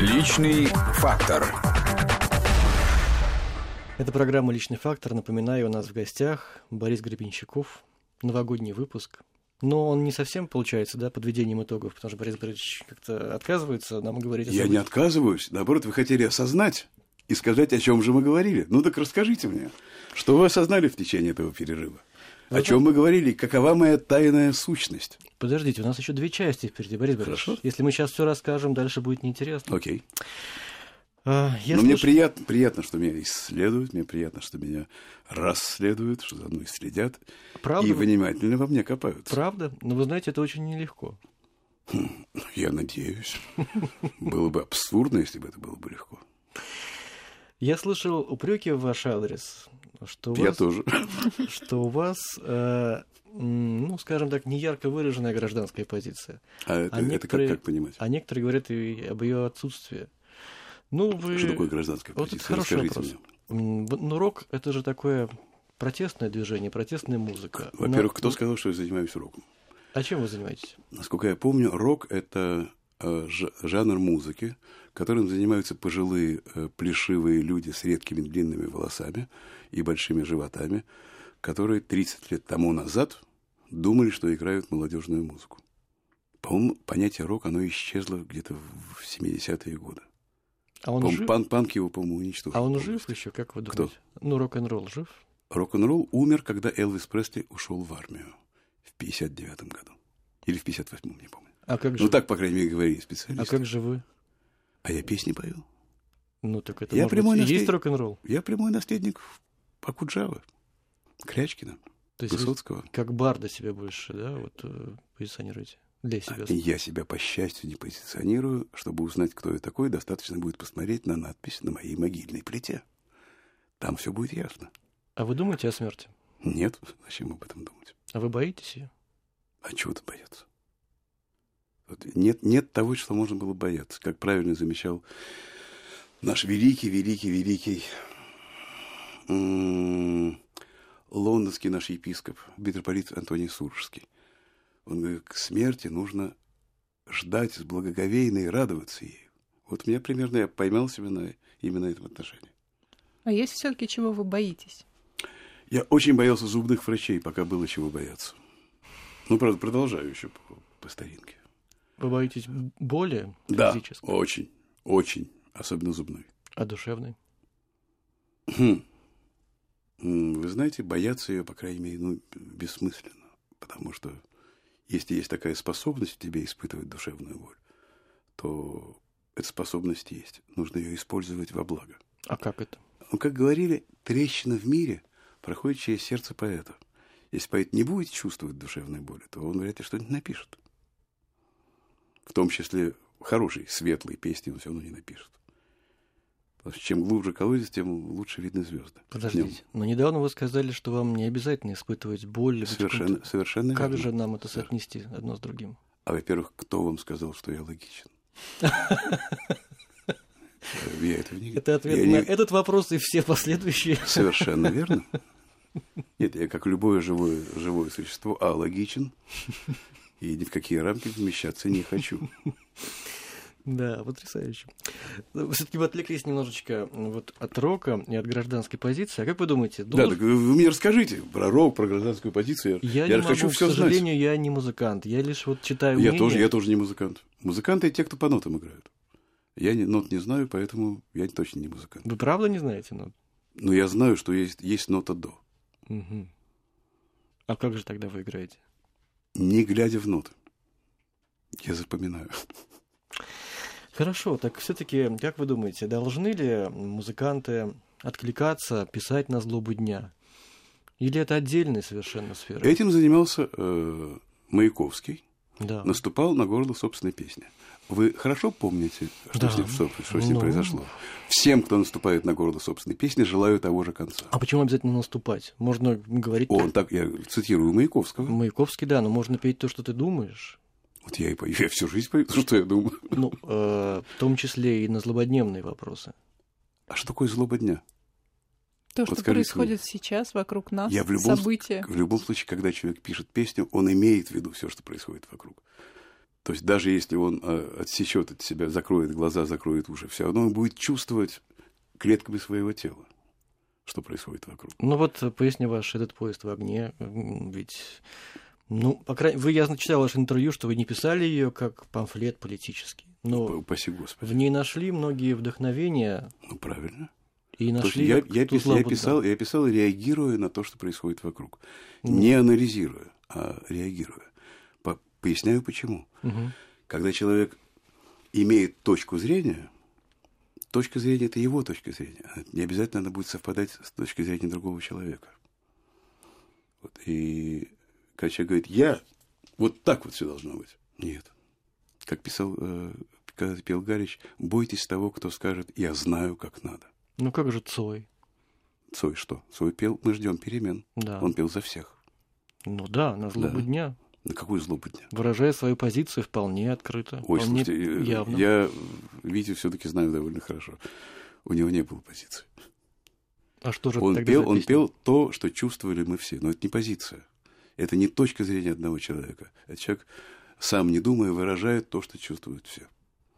Личный фактор. Это программа «Личный фактор». Напоминаю, у нас в гостях Борис Гребенщиков. Новогодний выпуск. Но он не совсем получается, да, подведением итогов, потому что Борис Борисович как-то отказывается нам говорить о Я не отказываюсь. Наоборот, вы хотели осознать и сказать, о чем же мы говорили. Ну так расскажите мне, что вы осознали в течение этого перерыва? О чем мы говорили? Какова моя тайная сущность? Подождите, у нас еще две части впереди, Борис Борисович. Хорошо. Если мы сейчас все расскажем, дальше будет неинтересно. Окей. А, я Но мне приятно, приятно, что меня исследуют, мне приятно, что меня расследуют, что за мной следят Правда? и внимательно во мне копаются. Правда? Но вы знаете, это очень нелегко. Я надеюсь. Было бы абсурдно, если бы это было бы легко. Я слышал упреки в ваш адрес, что у Я вас, тоже. что у вас э, ну, скажем так, неярко выраженная гражданская позиция. А это, А это как, как понимать? А некоторые говорят и об ее отсутствии. Ну, вы... Что такое гражданская Вот это позиция? хороший Расскажите вопрос. мне. Ну, рок — это же такое протестное движение, протестная музыка. Во-первых, Но- кто сказал, что я занимаюсь роком? А чем вы занимаетесь? Насколько я помню, рок – это э, жанр музыки, которым занимаются пожилые э, плешивые люди с редкими длинными волосами и большими животами, которые 30 лет тому назад думали, что играют молодежную музыку. По-моему, понятие рок, оно исчезло где-то в 70-е годы. А он жив? пан- панк его, по-моему, уничтожил. А он жив еще, как вы Кто? думаете? Ну, рок-н-ролл жив? Рок-н-ролл умер, когда Элвис Пресли ушел в армию в 59 году. Или в 58-м, не помню. А как же, Ну, так, по крайней мере, говорили а специалисты. как же вы? А я песни пою. Ну, так это Я может прямой быть, и есть наслед- рок-н-ролл. Я прямой наследник Акуджавы, Крячкина, То есть вы Высоцкого. как барда себя больше, да, вот э, позиционируете для себя. И я себя, по счастью, не позиционирую. Чтобы узнать, кто я такой, достаточно будет посмотреть на надпись на моей могильной плите. Там все будет ясно. А вы думаете о смерти? Нет, зачем об этом думать? А вы боитесь ее? А чего ты бояться? Вот нет, нет того, что можно было бояться. Как правильно замечал наш великий, великий, великий лондонский наш епископ, митрополит Антоний Суржский. Он говорит, к смерти нужно ждать с благоговейной и радоваться ей. Вот меня примерно я поймал себя на именно этом отношении. А есть все-таки чего вы боитесь? Я очень боялся зубных врачей, пока было чего бояться. Ну, правда, продолжаю еще по, по старинке. Вы боитесь боли Да, физической, очень, очень, особенно зубной. а душевной? Хм. Вы знаете, бояться ее, по крайней мере, ну, бессмысленно. Потому что если есть такая способность в тебе испытывать душевную боль, то эта способность есть. Нужно ее использовать во благо. А как это? Ну, как говорили, трещина в мире проходит через сердце поэта. Если поэт не будет чувствовать душевной боли, то он вряд ли что-нибудь напишет. В том числе хорошей, светлой песни он все равно не напишет. Потому что чем глубже колодец, тем лучше видны звезды. Подождите. Но недавно вы сказали, что вам не обязательно испытывать боль. Совершенно, совершенно Как верно. же нам это соотнести одно с другим? А во-первых, кто вам сказал, что я логичен? Я этого не... Это ответ я на не- этот вопрос и все последующие. Совершенно верно. Нет, я как любое живое, живое существо алогичен и ни в какие рамки вмещаться не хочу. Да, потрясающе. Все-таки вы отвлеклись немножечко вот от рока и от гражданской позиции. А как вы думаете, Да, долж- так вы мне расскажите про рок, про гражданскую позицию. я, Я не хочу могу, к все знать. сожалению, я не музыкант. Я лишь вот читаю Я мнения. тоже, я тоже не музыкант. Музыканты те, кто по нотам играют. Я не, нот не знаю, поэтому я точно не музыкант. Вы правда не знаете? Ну, Но я знаю, что есть, есть нота до. мгм. А как же тогда вы играете? Не глядя в ноты. Я запоминаю. Хорошо, так все-таки, как вы думаете, должны ли музыканты откликаться, писать на злобу дня? Или это отдельная совершенно сфера? Этим занимался э, Маяковский. Да. наступал на горло собственной песни. Вы хорошо помните, что, Да. с, ним, что, что с ним Ну. произошло? Всем, кто наступает на горло собственной песни, желаю того же конца. А почему обязательно наступать? Можно говорить... Он так, я цитирую Маяковского. Маяковский, да, но можно петь то, что ты думаешь. Вот я и пою, я всю жизнь пою, что я думаю. Ну, э, в том числе и на злободневные вопросы. А что такое злоба дня? То, Вот что происходит сейчас вокруг нас, Я в любом, события. в любом случае, когда человек пишет песню, он имеет в виду все, что происходит вокруг. То есть даже если он э, отсечет от себя, закроет глаза, закроет уши, все равно он будет чувствовать клетками своего тела, что происходит вокруг. Ну вот э, поясни ваш этот поезд в огне, ведь ну, по крайней вы, я читал ваше интервью, что вы не писали ее как памфлет политический. Но Упаси Господи. в ней нашли многие вдохновения. Ну, правильно. И нашли я, я, пис, я, писал, я писал, реагируя на то, что происходит вокруг. Mm. Не анализируя, а реагируя. По, поясняю почему. Угу. Когда человек имеет точку зрения, точка зрения это его точка зрения. Не обязательно она будет совпадать с точкой зрения другого человека. Вот. И когда человек говорит, я, вот так вот все должно быть. Нет. Как писал, э, когда пел Галич, бойтесь того, кто скажет, я знаю, как надо. Ну как же Цой? Цой что? Цой пел, мы ждем перемен. Да. Он пел за всех. Ну да, на злобу да. дня. На какую злобу дня? Выражая свою позицию вполне открыто. Ой, вполне слушайте, э, явно. я Витю все-таки знаю довольно хорошо. У него не было позиции. А что же он пел, он пел то, что чувствовали мы все. Но это не позиция. Это не точка зрения одного человека. Это человек, сам не думая, выражает то, что чувствуют все.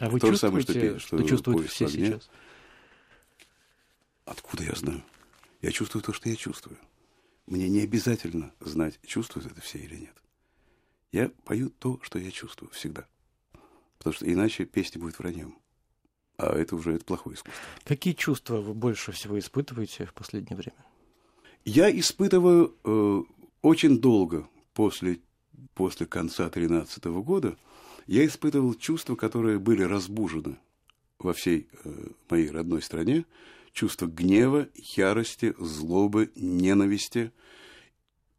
А вы то чувствуете, самое, что, что, что чувствуют все огне. сейчас? Откуда я знаю? Я чувствую то, что я чувствую. Мне не обязательно знать, чувствуют это все или нет. Я пою то, что я чувствую всегда. Потому что иначе песня будет враньем. А это уже это плохое искусство. Какие чувства вы больше всего испытываете в последнее время? Я испытываю э, очень долго после, после конца 2013 года, я испытывал чувства, которые были разбужены во всей э, моей родной стране. Чувство гнева, ярости, злобы, ненависти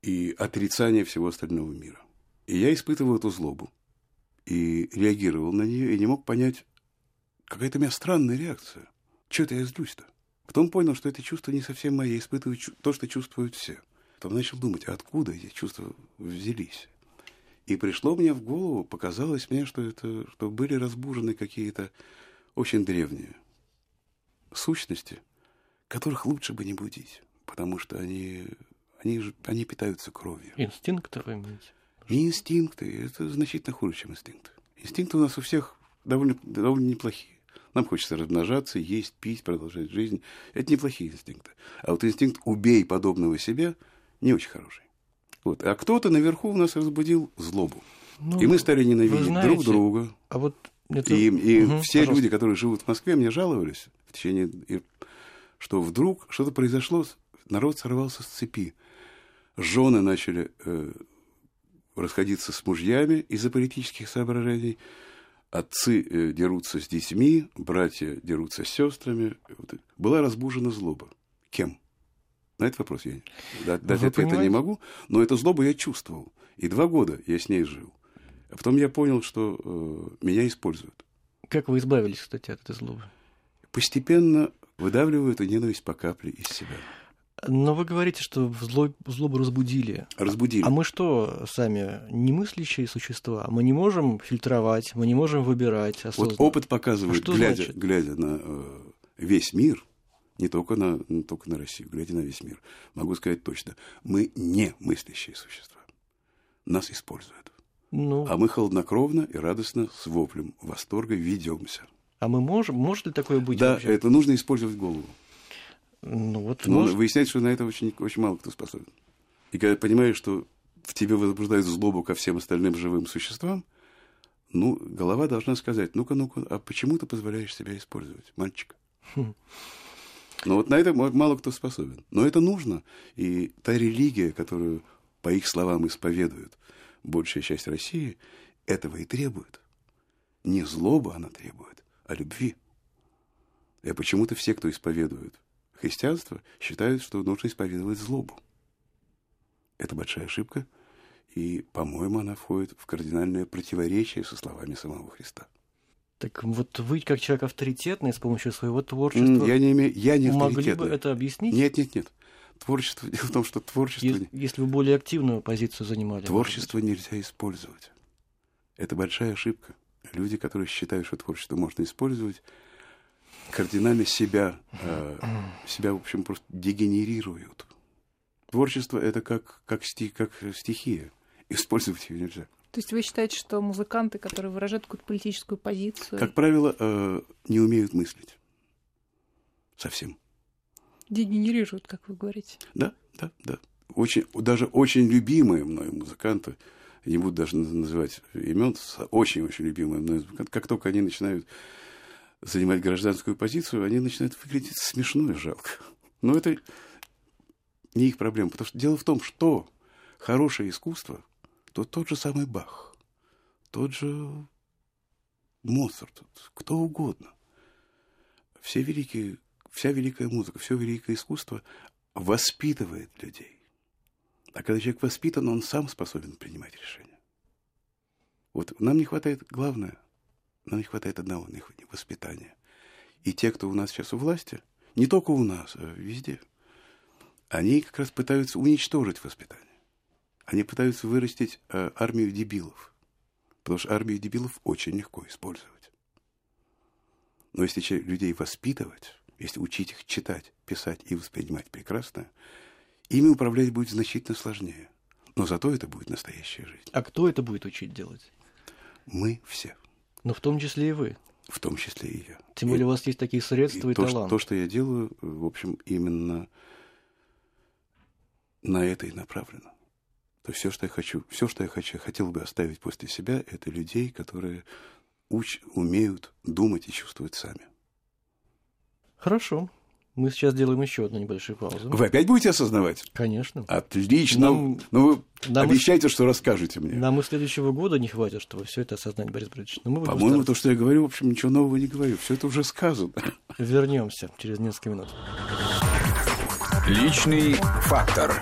и отрицания всего остального мира. И я испытывал эту злобу и реагировал на нее, и не мог понять, какая-то у меня странная реакция. Чего-то я злюсь-то. Потом понял, что это чувство не совсем мое, я испытываю то, что чувствуют все. Потом начал думать, откуда эти чувства взялись. И пришло мне в голову, показалось мне, что это, что были разбужены какие-то очень древние сущности, которых лучше бы не будить, потому что они, они, же, они питаются кровью. Инстинкты вы имеете? Не инстинкты, это значительно хуже, чем инстинкты. Инстинкты у нас у всех довольно, довольно неплохие. Нам хочется размножаться, есть, пить, продолжать жизнь. Это неплохие инстинкты. А вот инстинкт «убей подобного себя» не очень хороший. Вот. А кто-то наверху у нас разбудил злобу. Ну, и мы стали ненавидеть знаете, друг друга. А вот это... И, и Угу, все пожалуйста. люди, которые живут в Москве, мне жаловались в течение, что вдруг что-то произошло, народ сорвался с цепи. Жены начали э, расходиться с мужьями из-за политических соображений. Отцы э, дерутся с детьми, братья дерутся с сестрами. Была разбужена злоба. Кем? На этот вопрос я не- дать, дать ответа не понимаете? могу, но эту злобу я чувствовал. И два года я с ней жил. А потом я понял, что э, меня используют. Как вы избавились, кстати, от этой злобы? Постепенно выдавливаю эту ненависть по капле из себя. Но вы говорите, что зло- злобу разбудили. Разбудили. А мы что, сами немыслящие существа? Мы не можем фильтровать, мы не можем выбирать Вот осознанно. опыт показывает, А глядя, значит? глядя на э, весь мир, не только на, не только на Россию, глядя на весь мир, могу сказать точно, мы не мыслящие существа. Нас используют. Ну, А мы холоднокровно и радостно с воплем восторга ведемся. а мы можем, может ли такое быть Да, вообще? это нужно использовать голову. Ну вот, Но может- выясняется, что на это очень, очень мало кто способен. И когда понимаешь, что в тебе возбуждает злобу ко всем остальным живым существам, ну, голова должна сказать, ну-ка, ну-ка, а почему ты позволяешь себя использовать, мальчик? Хм. Но вот на это мало кто способен. Но это нужно. И та религия, которую, по их словам, исповедует большая часть России, этого и требует. Не злоба она требует, а любви. И почему-то все, кто исповедует христианство, считают, что нужно исповедовать злобу. Это большая ошибка, и, по-моему, она входит в кардинальное противоречие со словами самого Христа. Так вот вы, как человек авторитетный, с помощью своего творчества, Я не имею, я не могли бы это объяснить? Нет, нет, нет. Творчество, дело в том, что творчество, Е- если вы более активную позицию занимали. творчество нельзя использовать. Это большая ошибка. Люди, которые считают, что творчество можно использовать, кардинально себя, э, себя, в общем, просто дегенерируют. Творчество – это как, как, стих, как стихия. Использовать ее нельзя. То есть вы считаете, что музыканты, которые выражают какую-то политическую позицию... Как правило, э, не умеют мыслить. Совсем. Дегенерируют, как вы говорите. Да, да, да. Очень, даже очень любимые мной музыканты, не буду даже называть имен, очень-очень любимые мной музыканты, как только они начинают занимать гражданскую позицию, они начинают выглядеть смешно и жалко. Но это не их проблема, потому что дело в том, что хорошее искусство, то тот же самый Бах, тот же Моцарт, кто угодно. Все великие, вся великая музыка, все великое искусство воспитывает людей. А когда человек воспитан, он сам способен принимать решения. Вот нам не хватает, главное, нам не хватает одного, воспитания. И те, кто у нас сейчас у власти, не только у нас, а везде, они как раз пытаются уничтожить воспитание. Они пытаются вырастить э, армию дебилов. Потому что армию дебилов очень легко использовать. Но если людей воспитывать, если учить их читать, писать и воспринимать прекрасно, ими управлять будет значительно сложнее. Но зато это будет настоящая жизнь. А кто это будет учить делать? Мы все. Но в том числе и вы. В том числе и я. Тем более и, у вас есть такие средства и, и то, талант. Что, то, что я делаю, в общем, именно на это и направлено. То есть все, что я хочу, все, что я хочу, хотел бы оставить после себя, это людей, которые уч, умеют думать и чувствовать сами. Хорошо. Мы сейчас сделаем еще одну небольшую паузу. Вы опять будете осознавать? Конечно. Отлично. Нам, ну, вы нам обещаете, что расскажете мне. Нам и следующего года не хватит, чтобы все это осознать, Борис Борисович. По-моему, то, что я говорю, в общем, ничего нового не говорю. Все это уже сказано. Вернемся через несколько минут. Личный фактор.